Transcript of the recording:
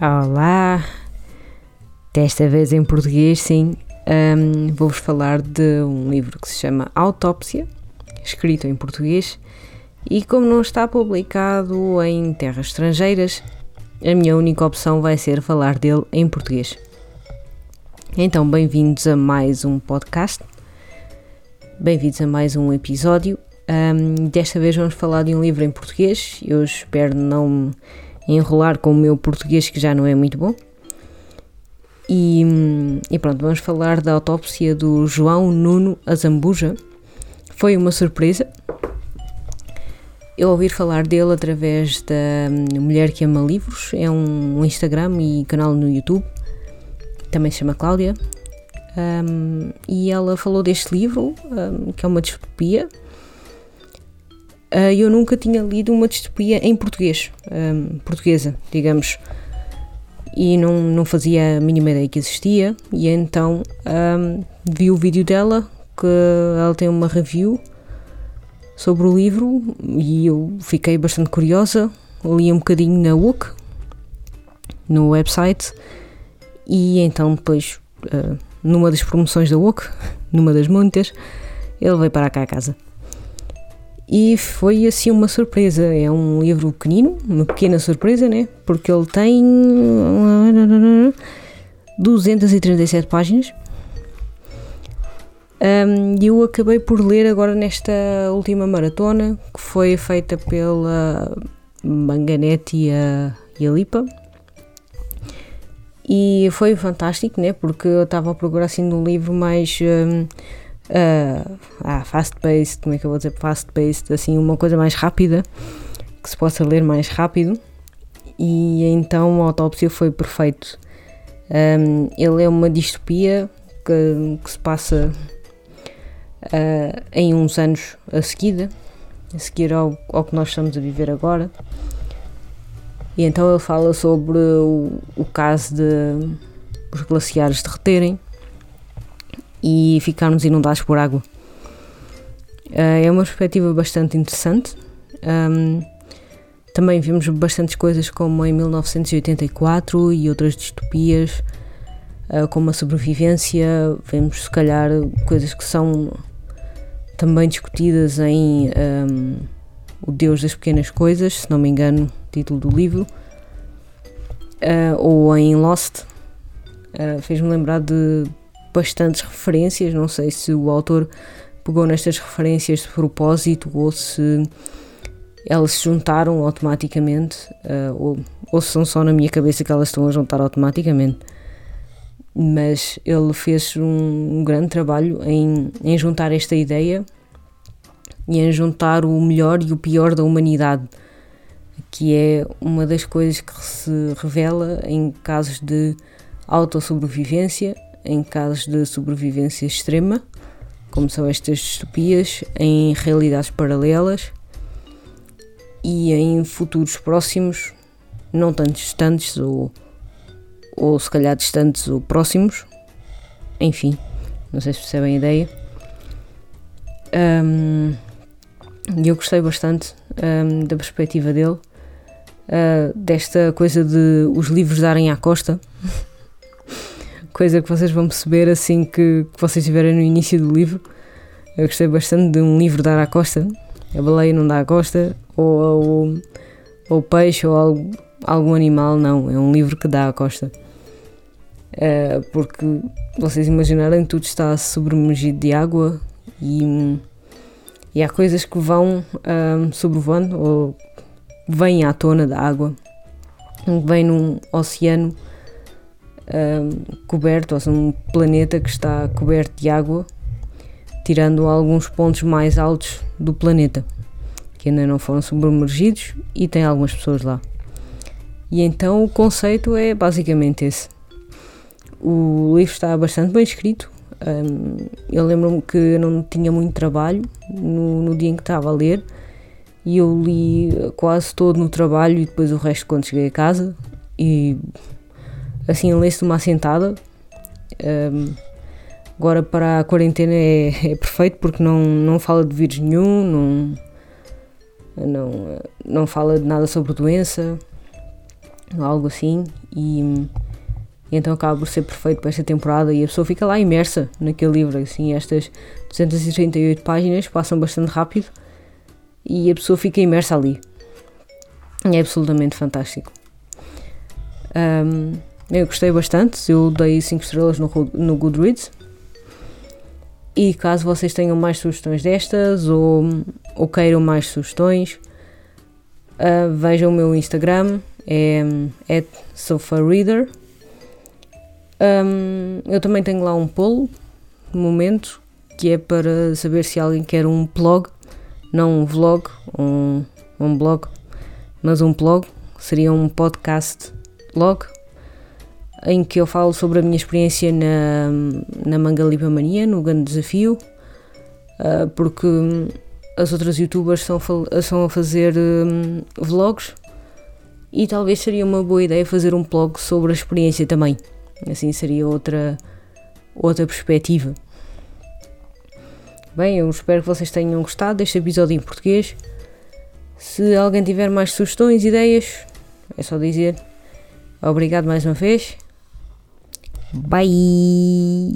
Olá! Desta vez em português, sim. Um, Vou-vos falar de um livro que se chama Autópsia, escrito em português, e como não está publicado em terras estrangeiras, a minha única opção vai ser falar dele em português. Então, bem-vindos a mais um podcast, bem-vindos a mais um episódio. Um, desta vez vamos falar de um livro em português. Eu espero não enrolar com o meu português que já não é muito bom. E, e, pronto, vamos falar da autópsia do João Nuno Azambuja. Foi uma surpresa. Eu ouvi falar dele através da Mulher que Ama Livros, é um Instagram e canal no YouTube, também se chama Cláudia. Um, e ela falou deste livro, um, que é uma distopia, eu nunca tinha lido uma distopia em português, portuguesa, digamos, e não, não fazia a mínima ideia que existia. E então um, vi o vídeo dela, que ela tem uma review sobre o livro, e eu fiquei bastante curiosa. Li um bocadinho na WOOK, no website, e então depois, uh, numa das promoções da WOOK, numa das muitas, ele veio para cá a casa. E foi assim uma surpresa. É um livro pequenino, uma pequena surpresa, né? Porque ele tem 237 páginas. Um, eu acabei por ler agora nesta última maratona, que foi feita pela Manganete e a, e a Lipa. E foi fantástico, né? Porque eu estava a procurar assim um livro mais. Um, uh, ah, fast-paced, como é que eu vou dizer fast-paced, assim, uma coisa mais rápida, que se possa ler mais rápido. E então a autópsia foi perfeito. Um, ele é uma distopia que, que se passa uh, em uns anos a seguida, a seguir ao, ao que nós estamos a viver agora. E então ele fala sobre o, o caso de os glaciares derreterem e ficarmos inundados por água. Uh, é uma perspectiva bastante interessante. Um, também vimos bastantes coisas como em 1984 e outras distopias, uh, como a sobrevivência. Vemos, se calhar, coisas que são também discutidas em um, O Deus das Pequenas Coisas, se não me engano, título do livro, uh, ou em Lost. Fez-me lembrar de, bastantes referências, não sei se o autor pegou nestas referências de propósito ou se elas se juntaram automaticamente uh, ou, ou se são só na minha cabeça que elas estão a juntar automaticamente. Mas ele fez um, um grande trabalho em, em juntar esta ideia e em juntar o melhor e o pior da humanidade, que é uma das coisas que se revela em casos de autossobrevivência em casos de sobrevivência extrema, como são estas distopias, em realidades paralelas e em futuros próximos, não tanto distantes ou, ou se calhar distantes ou próximos, enfim, não sei se percebem a ideia. Um, eu gostei bastante um, da perspectiva dele, uh, desta coisa de os livros darem à costa. Coisa que vocês vão perceber assim que, que vocês estiverem no início do livro. Eu gostei bastante de um livro dar à costa, a baleia não dá à costa, ou, ou peixe, ou algo, algum animal, não, é um livro que dá à costa. É, porque vocês imaginarem tudo está submergido de água e, e há coisas que vão um, sobrevoando ou vêm à tona da água, vêm num oceano coberto, ou seja, um planeta que está coberto de água, tirando alguns pontos mais altos do planeta, que ainda não foram submergidos e tem algumas pessoas lá. E então o conceito é basicamente esse. O livro está bastante bem escrito. Um, eu lembro-me que eu não tinha muito trabalho no, no dia em que estava a ler e eu li quase todo no trabalho e depois o resto quando cheguei a casa e assim lê-se de uma assentada. Um, agora para a quarentena é, é, perfeito porque não, não fala de vírus nenhum, não, não, não fala de nada sobre doença. algo assim, e, e, então acaba por ser perfeito para esta temporada e a pessoa fica lá imersa naquele livro, assim, estas 238 páginas passam bastante rápido e a pessoa fica imersa ali. É absolutamente fantástico. Um, eu gostei bastante, eu dei 5 estrelas no, no Goodreads. E caso vocês tenham mais sugestões destas ou, ou queiram mais sugestões, uh, vejam o meu Instagram, é sofareader. Um, eu também tenho lá um polo, no momento, que é para saber se alguém quer um blog, não um vlog, um, um blog, mas um blog, seria um podcast blog, em que eu falo sobre a minha experiência na, na Manga Mania, no grande desafio, uh, porque as outras youtubers são, são a fazer um, vlogs e talvez seria uma boa ideia fazer um blog sobre a experiência também. Assim seria outra, outra perspectiva. Bem, eu espero que vocês tenham gostado deste episódio em português. Se alguém tiver mais sugestões, ideias, é só dizer. Obrigado mais uma vez. Bye!